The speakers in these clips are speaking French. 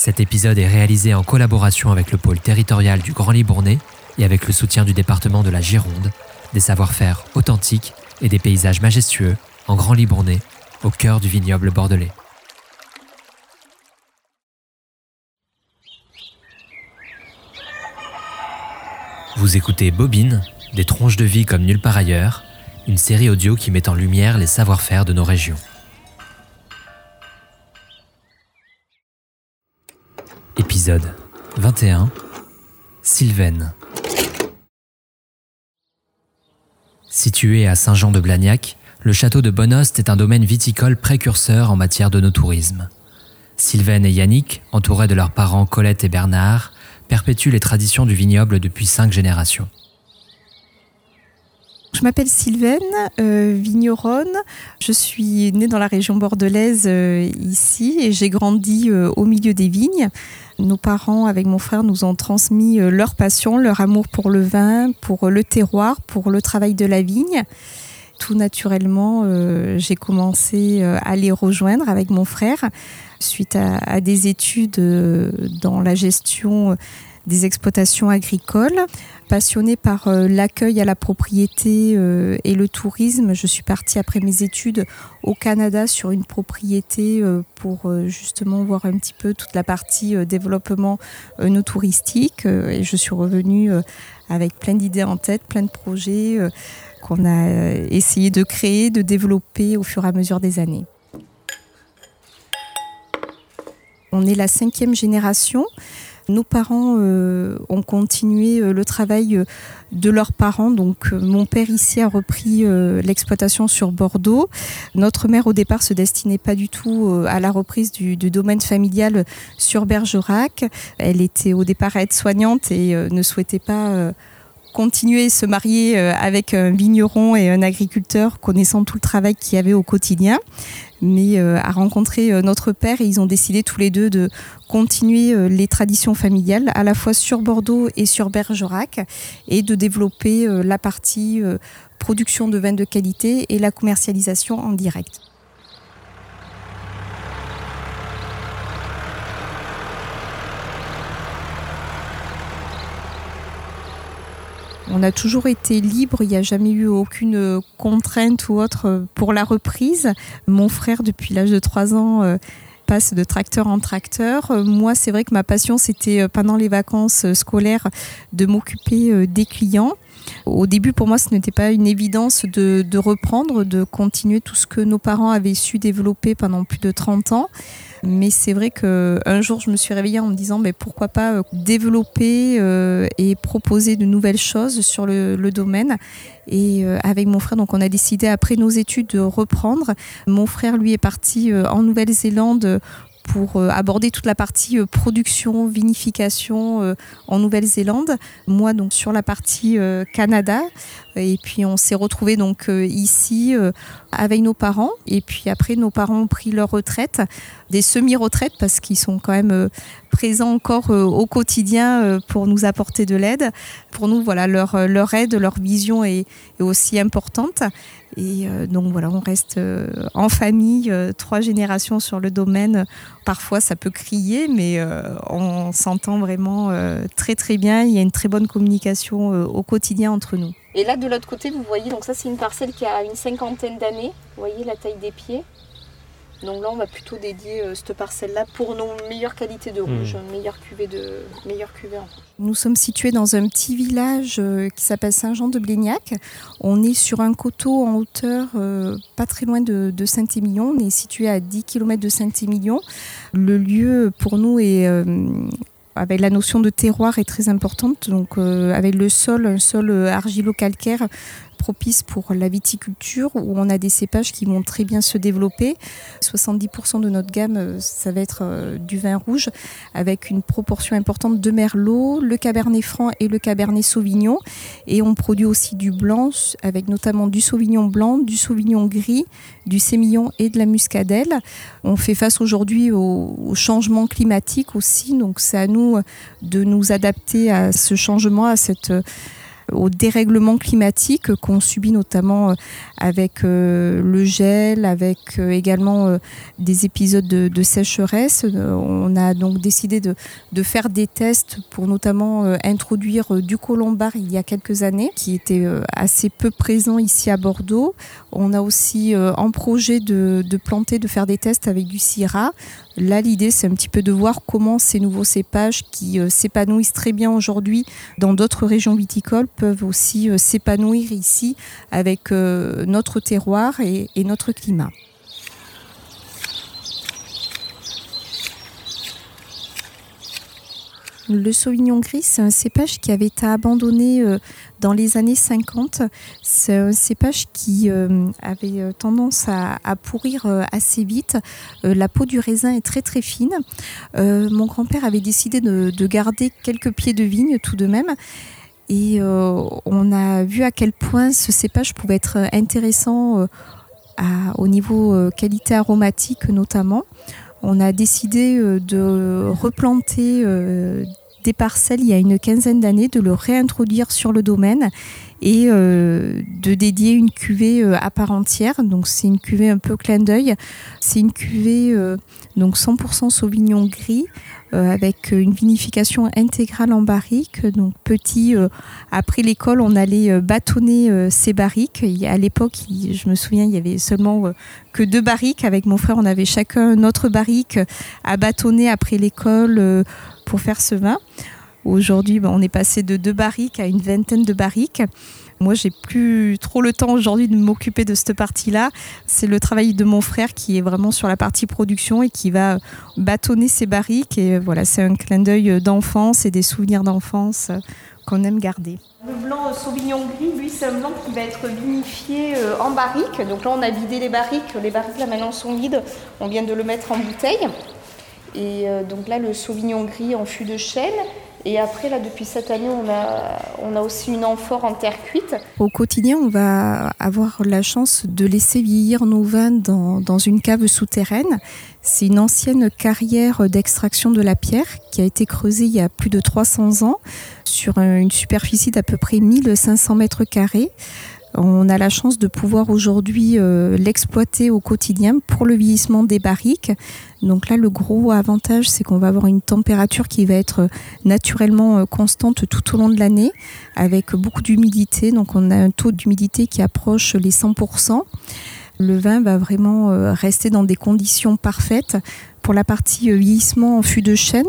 Cet épisode est réalisé en collaboration avec le pôle territorial du Grand Libournais et avec le soutien du département de la Gironde, des savoir-faire authentiques et des paysages majestueux en Grand Libournais, au cœur du vignoble bordelais. Vous écoutez Bobine, des tronches de vie comme nulle part ailleurs, une série audio qui met en lumière les savoir-faire de nos régions. Épisode 21 Sylvaine Situé à Saint-Jean-de-Blagnac, le château de Bonhost est un domaine viticole précurseur en matière de no-tourisme. Sylvaine et Yannick, entourés de leurs parents Colette et Bernard, perpétuent les traditions du vignoble depuis cinq générations. Je m'appelle Sylvaine, euh, vigneronne. Je suis née dans la région bordelaise euh, ici et j'ai grandi euh, au milieu des vignes. Nos parents, avec mon frère, nous ont transmis leur passion, leur amour pour le vin, pour le terroir, pour le travail de la vigne. Tout naturellement, j'ai commencé à les rejoindre avec mon frère suite à des études dans la gestion des exploitations agricoles. Passionnée par euh, l'accueil à la propriété euh, et le tourisme, je suis partie après mes études au Canada sur une propriété euh, pour justement voir un petit peu toute la partie développement no touristique. Et je suis revenue avec plein d'idées en tête, plein de projets qu'on a essayé de créer, de développer au fur et à mesure des années. On est la cinquième génération. Nos parents euh, ont continué euh, le travail euh, de leurs parents. Donc mon père ici a repris l'exploitation sur Bordeaux. Notre mère au départ se destinait pas du tout à la reprise du, domaine familial sur Bergerac. Elle était au départ aide-soignante et ne souhaitait pas continuer à se marier avec un vigneron et un agriculteur connaissant tout le travail qu'il y avait au quotidien mais euh, a rencontré euh, notre père et ils ont décidé tous les deux de continuer euh, les traditions familiales à la fois sur Bordeaux et sur Bergerac et de développer la partie production de vins de qualité et la commercialisation en direct. On a toujours été libre, il n'y a jamais eu aucune contrainte ou autre pour la reprise. Mon frère, depuis l'âge de 3 ans, euh, passe de tracteur en tracteur. Moi, c'est vrai que ma passion, c'était euh, pendant les vacances euh, scolaires de m'occuper des clients. Au début, pour moi, ce n'était pas une évidence de, reprendre, de continuer tout ce que nos parents avaient su développer pendant plus de 30 ans. Mais c'est vrai qu'un jour, je me suis réveillée en me disant mais pourquoi pas euh, développer euh, et proposer de nouvelles choses sur le, domaine. Et euh, avec mon frère, donc on a décidé après nos études de reprendre. Mon frère, lui, est parti en Nouvelle-Zélande pour aborder toute la partie production, vinification en Nouvelle-Zélande. Moi, donc sur la partie Canada. Et puis on s'est retrouvés donc ici avec nos parents. Et puis après, nos parents ont pris leur retraite, des semi-retraites parce qu'ils sont quand même euh, présents encore euh, au quotidien euh, pour nous apporter de l'aide. Pour nous, voilà, leur, leur aide, leur vision est, aussi importante. Et donc voilà, on reste en famille, trois générations sur le domaine. Parfois, ça peut crier, mais on s'entend vraiment très très bien. Il y a une très bonne communication au quotidien entre nous. Et là, de l'autre côté, vous voyez, donc ça, c'est une parcelle qui a une cinquantaine d'années. Vous voyez la taille des pieds. Donc là, on va plutôt dédier euh, cette parcelle-là pour nos meilleures qualités de rouge, mmh. meilleure cuvée de meilleure cuvée. Nous sommes situés dans un petit village euh, qui s'appelle Saint-Jean-de-Blégnac. On est sur un coteau en hauteur, euh, pas très loin de, Saint-Émilion. On est situé à 10 km de Saint-Émilion. Le lieu, pour nous, est avec la notion de terroir est très importante. Donc, avec le sol, un sol argilo-calcaire, propice pour la viticulture où on a des cépages qui vont très bien se développer. 70% de notre gamme, euh, ça va être euh, du vin rouge avec une proportion importante de merlot, le cabernet franc et le cabernet sauvignon. Et on produit aussi du blanc avec notamment du sauvignon blanc, du sauvignon gris, du sémillon et de la muscadelle. On fait face aujourd'hui au, au changement climatique aussi, donc c'est à nous de nous adapter à ce changement, à cette au dérèglement climatique qu'on subit notamment avec le gel, avec également des épisodes de, sécheresse. On a donc décidé de, de, faire des tests pour notamment introduire du colombard il y a quelques années, qui était assez peu présent ici à Bordeaux. On a aussi en projet de, de planter, de faire des tests avec du Syrah. Là, l'idée, c'est un petit peu de voir comment ces nouveaux cépages qui euh, s'épanouissent très bien aujourd'hui dans d'autres régions viticoles peuvent aussi euh, s'épanouir ici avec euh, notre terroir et notre climat. Le Sauvignon gris, c'est un cépage qui avait été abandonné euh, dans les années 50. C'est un cépage qui euh, avait euh, tendance à, pourrir assez vite. La peau du raisin est très très fine. Mon grand-père avait décidé de, garder quelques pieds de vigne tout de même. Et on a vu à quel point ce cépage pouvait être intéressant au niveau qualité aromatique notamment on a décidé de replanter des parcelles il y a une quinzaine d'années, de le réintroduire sur le domaine et euh, de dédier une cuvée euh, à part entière. Donc c'est une cuvée un peu clin d'œil. C'est une cuvée euh, donc 100% Sauvignon gris avec une vinification intégrale en barrique. Donc petit, après l'école, on allait bâtonner ces barriques. à l'époque, je me souviens, il y avait seulement que deux barriques. Avec mon frère, on avait chacun notre barrique à bâtonner après l'école pour faire ce vin. Aujourd'hui, ben, on est passé de deux barriques à une vingtaine de barriques. Moi, j'ai plus trop le temps aujourd'hui de m'occuper de cette partie-là. C'est le travail de mon frère qui est vraiment sur la partie production et qui va bâtonner ces barriques. Et voilà, c'est un clin d'œil d'enfance et des souvenirs d'enfance qu'on aime garder. Le blanc Sauvignon gris, lui, c'est un blanc qui va être vinifié euh, en barrique. Donc là, on a vidé les barriques. Les barriques, là, maintenant, sont vides. On vient de le mettre en bouteille. Et euh, donc là, le Sauvignon gris en fût de chêne. Et après, là, depuis cette année, on a, on a aussi une amphore en terre cuite. Au quotidien, on va avoir la chance de laisser vieillir nos vins dans, dans une cave souterraine. C'est une ancienne carrière d'extraction de la pierre qui a été creusée il y a plus de 300 ans sur une superficie d'à peu près 1500 mètres carrés. On a la chance de pouvoir aujourd'hui euh, l'exploiter au quotidien pour le vieillissement des barriques. Donc là, le gros avantage, c'est qu'on va avoir une température qui va être naturellement euh, constante tout au long de l'année, avec beaucoup d'humidité. Donc on a un taux d'humidité qui approche les 100%. Le vin va vraiment euh, rester dans des conditions parfaites pour la partie euh, vieillissement en fût de chêne,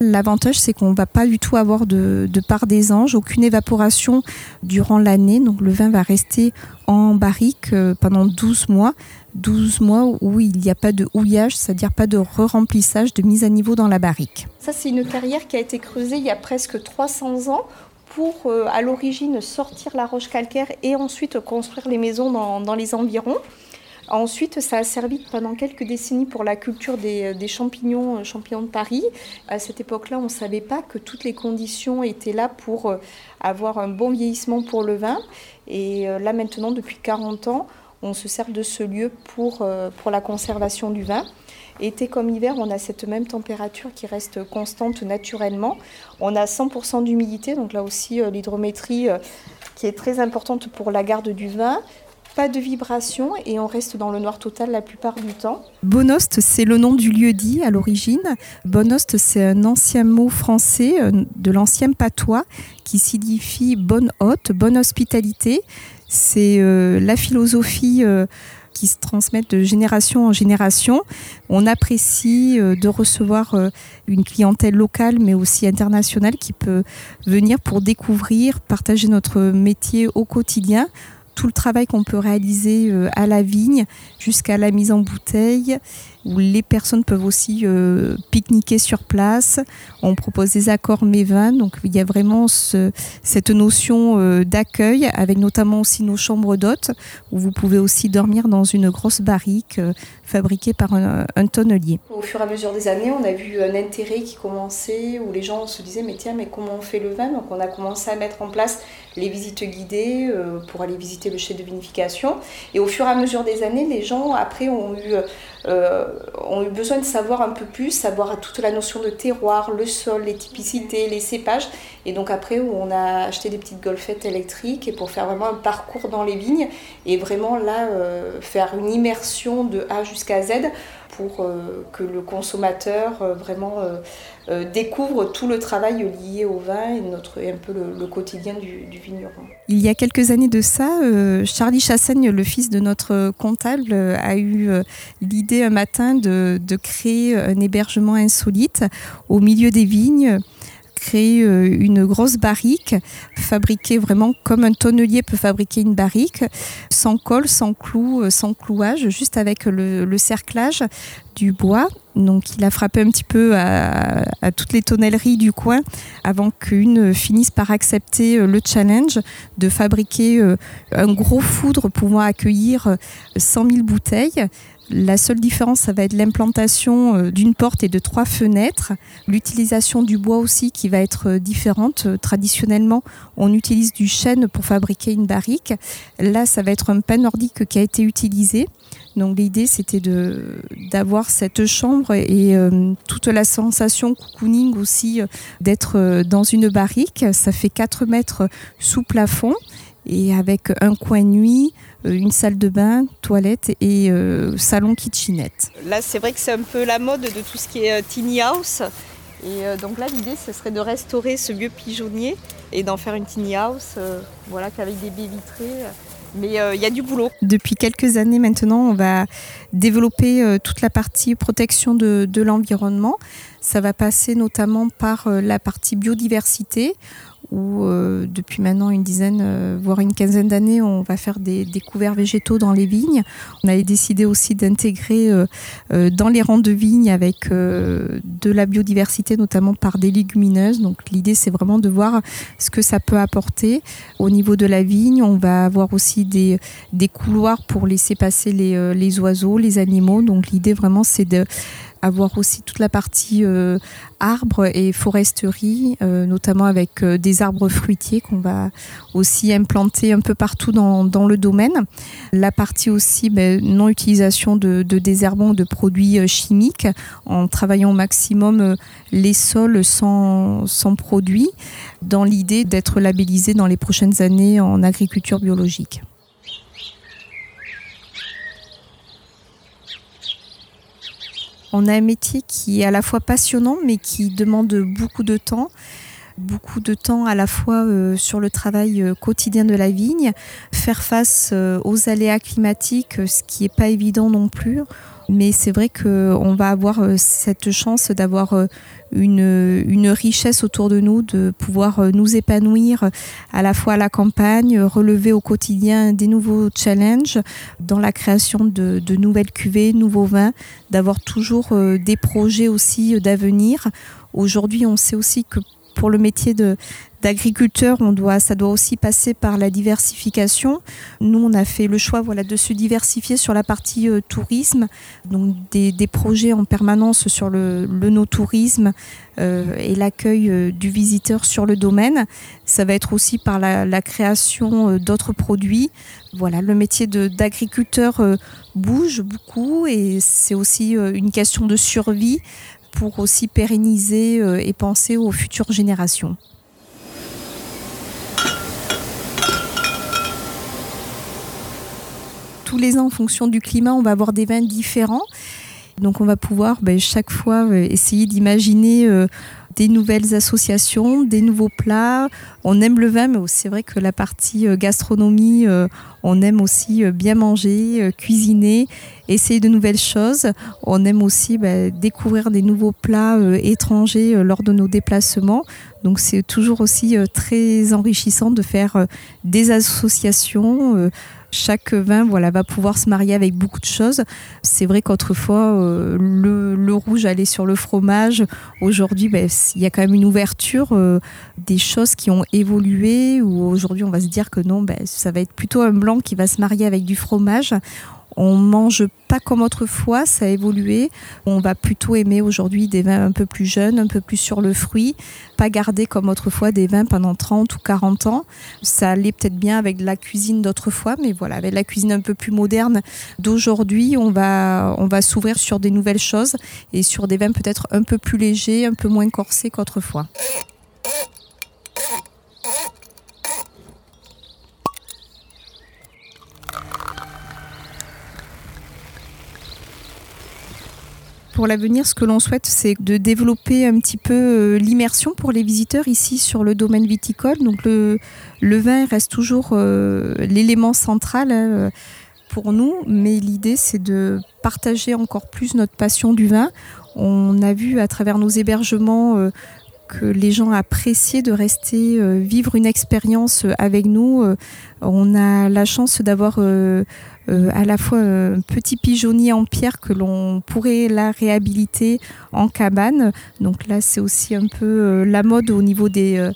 l'avantage c'est qu'on ne va pas du tout avoir de, part des anges, aucune évaporation durant l'année. Donc le vin va rester en barrique euh, pendant 12 mois. 12 mois où il n'y a pas de houillage, c'est-à-dire pas de re-remplissage, de mise à niveau dans la barrique. Ça, c'est une carrière qui a été creusée il y a presque 300 ans pour, à l'origine, sortir la roche calcaire et ensuite construire les maisons dans les environs. Ensuite, ça a servi pendant quelques décennies pour la culture des, champignons, euh, champignons de Paris. À cette époque-là, on ne savait pas que toutes les conditions étaient là pour euh, avoir un bon vieillissement pour le vin. Et euh, là, maintenant, depuis 40 ans, on se sert de ce lieu pour, pour la conservation du vin. Été comme hiver, on a cette même température qui reste constante naturellement. On a 100% d'humidité, donc là aussi l'hydrométrie qui est très importante pour la garde du vin pas de vibration et on reste dans le noir total la plupart du temps. Bonost, c'est le nom du lieu dit à l'origine. Bonost, c'est un ancien mot français euh, de l'ancien patois qui signifie bonne hôte, bonne hospitalité. C'est euh, la philosophie euh, qui se transmet de génération en génération. On apprécie de recevoir une clientèle locale mais aussi internationale qui peut venir pour découvrir, partager notre métier au quotidien tout le travail qu'on peut réaliser euh, à la vigne jusqu'à la mise en bouteille, où les personnes peuvent aussi euh, pique-niquer sur place. On propose des accords mévins, donc il y a vraiment cette notion euh, d'accueil, avec notamment aussi nos chambres d'hôtes, où vous pouvez aussi dormir dans une grosse barrique fabriquée par un, un, tonnelier. Au fur et à mesure des années, on a vu un intérêt qui commençait, où les gens se disaient, mais tiens, mais comment on fait le vin? Donc on a commencé à mettre en place les visites guidées pour aller visiter le chai de vinification. Et au fur et à mesure des années, les gens après ont eu, euh, ont eu besoin de savoir un peu plus, savoir toute la notion de terroir, le sol, les typicités, les cépages. Et donc après, on a acheté des petites golfettes électriques et pour faire vraiment un parcours dans les vignes et vraiment là euh, faire une immersion de A jusqu'à Z pour euh, que le consommateur euh, vraiment découvre tout le travail lié au vin et, notre, un peu le, quotidien du, vigneron. Il y a quelques années de ça, Charlie Chassaigne, le fils de notre comptable, a eu l'idée un matin de créer un hébergement insolite au milieu des vignes créer euh, une grosse barrique, fabriquée vraiment comme un tonnelier peut fabriquer une barrique, sans colle, sans clou, euh, sans clouage, juste avec le, cerclage du bois. Donc il a frappé un petit peu à, toutes les tonnelleries du coin avant qu'une finisse par accepter euh, le challenge de fabriquer un gros foudre pouvant accueillir 100 000 bouteilles la seule différence, ça va être l'implantation euh, d'une porte et de trois fenêtres. L'utilisation du bois aussi qui va être euh, différente. Euh, traditionnellement, on utilise du chêne pour fabriquer une barrique. Là, ça va être un pain nordique qui a été utilisé. Donc l'idée, c'était d'avoir cette chambre et toute la sensation cocooning aussi d'être dans une barrique. Ça fait 4 mètres sous plafond et avec un coin nuit, une salle de bain, toilette et euh, salon kitchenette. Là, c'est vrai que c'est un peu la mode de tout ce qui est euh, tiny house. Et donc là, l'idée, ce serait de restaurer ce vieux pigeonnier et d'en faire une tiny house, voilà, qu'avec des baies vitrées. Mais il y a du boulot. Depuis quelques années maintenant, on va développer toute la partie protection de, de l'environnement. Ça va passer notamment par la partie biodiversité où euh, depuis maintenant une dizaine, euh, voire une quinzaine d'années, on va faire des, couverts végétaux dans les vignes. On avait décidé aussi d'intégrer euh, dans les rangs de vignes avec de la biodiversité, notamment par des légumineuses. Donc l'idée, c'est vraiment de voir ce que ça peut apporter au niveau de la vigne. On va avoir aussi des, des couloirs pour laisser passer les, les oiseaux, les animaux. Donc l'idée vraiment, c'est de avoir aussi toute la partie euh, arbres et foresterie, euh, notamment avec euh, des arbres fruitiers qu'on va aussi implanter un peu partout dans, dans le domaine. La partie aussi ben, non-utilisation de, de désherbants, de produits chimiques, en travaillant au maximum les sols sans, sans produits, dans l'idée d'être labellisé dans les prochaines années en agriculture biologique. On a un métier qui est à la fois passionnant, mais qui demande beaucoup de temps beaucoup de temps à la fois euh, sur le travail euh, quotidien de la vigne, faire face euh, aux aléas climatiques, ce qui n'est pas évident non plus. Mais c'est vrai qu'on va avoir cette chance d'avoir une, une, richesse autour de nous, de pouvoir nous épanouir à la fois à la campagne, relever au quotidien des nouveaux challenges dans la création de nouvelles cuvées, nouveaux vins, d'avoir toujours des projets aussi d'avenir. Aujourd'hui, on sait aussi que pour le métier de, d'agriculteur, on doit, ça doit aussi passer par la diversification. Nous, on a fait le choix voilà, de se diversifier sur la partie euh, tourisme, donc des, projets en permanence sur le, le no-tourisme euh, et l'accueil euh, du visiteur sur le domaine. Ça va être aussi par la, création d'autres produits. Voilà, le métier d'agriculteur bouge beaucoup et c'est aussi une question de survie pour aussi pérenniser et penser aux futures générations. tous les ans, en fonction du climat, on va avoir des vins différents. Donc on va pouvoir ben, chaque fois euh, essayer d'imaginer euh, des nouvelles associations, des nouveaux plats. On aime le vin, mais c'est vrai que la partie euh, gastronomie, on aime aussi bien manger, cuisiner, essayer de nouvelles choses. On aime aussi ben, découvrir des nouveaux plats étrangers lors de nos déplacements. Donc c'est toujours aussi très enrichissant de faire des associations chaque vin voilà, va pouvoir se marier avec beaucoup de choses. C'est vrai qu'autrefois, euh, le, rouge allait sur le fromage. Aujourd'hui, ben, il y a quand même une ouverture, euh, des choses qui ont évolué, aujourd'hui on va se dire que non, ben, ça va être plutôt un blanc qui va se marier avec du fromage On mange pas comme autrefois, ça a évolué. On va plutôt aimer aujourd'hui des vins un peu plus jeunes, un peu plus sur le fruit, pas garder comme autrefois des vins pendant 30 ou 40 ans. Ça allait peut-être bien avec la cuisine d'autrefois, mais voilà, avec la cuisine un peu plus moderne d'aujourd'hui, on va, on va s'ouvrir sur des nouvelles choses et sur des vins peut-être un peu plus légers, un peu moins corsés qu'autrefois. Pour l'avenir, ce que l'on souhaite, c'est de développer un petit peu euh, l'immersion pour les visiteurs ici sur le domaine viticole. Donc le, le vin reste toujours euh, l'élément central hein, pour nous, mais l'idée c'est de partager encore plus notre passion du vin. On a vu à travers nos hébergements euh, que les gens appréciaient de rester vivre une expérience avec nous. on a la chance d'avoir euh, à la fois un petit pigeonnier en pierre que l'on pourrait la réhabiliter en cabane. Donc là, c'est aussi un peu euh, la mode au niveau euh,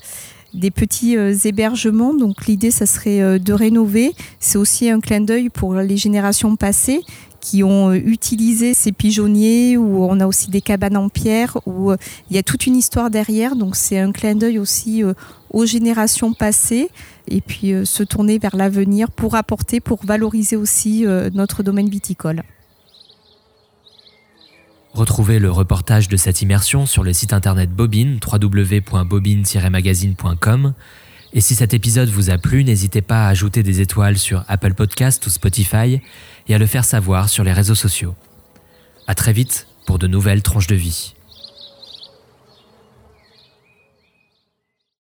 des petits hébergements. Donc l'idée, ça serait de rénover. C'est aussi un clin d'œil pour les générations passées qui ont utilisé ces pigeonniers, où on a aussi des cabanes en pierre, où il y a toute une histoire derrière. Donc c'est un clin d'œil aussi aux générations passées et puis euh, se tourner vers l'avenir pour apporter, pour valoriser aussi euh, notre domaine viticole. Retrouvez le reportage de cette immersion sur le site internet Bobine, www.bobine-magazine.com. Et si cet épisode vous a plu, n'hésitez pas à ajouter des étoiles sur Apple Podcast ou Spotify et à le faire savoir sur les réseaux sociaux. À très vite pour de nouvelles tranches de vie.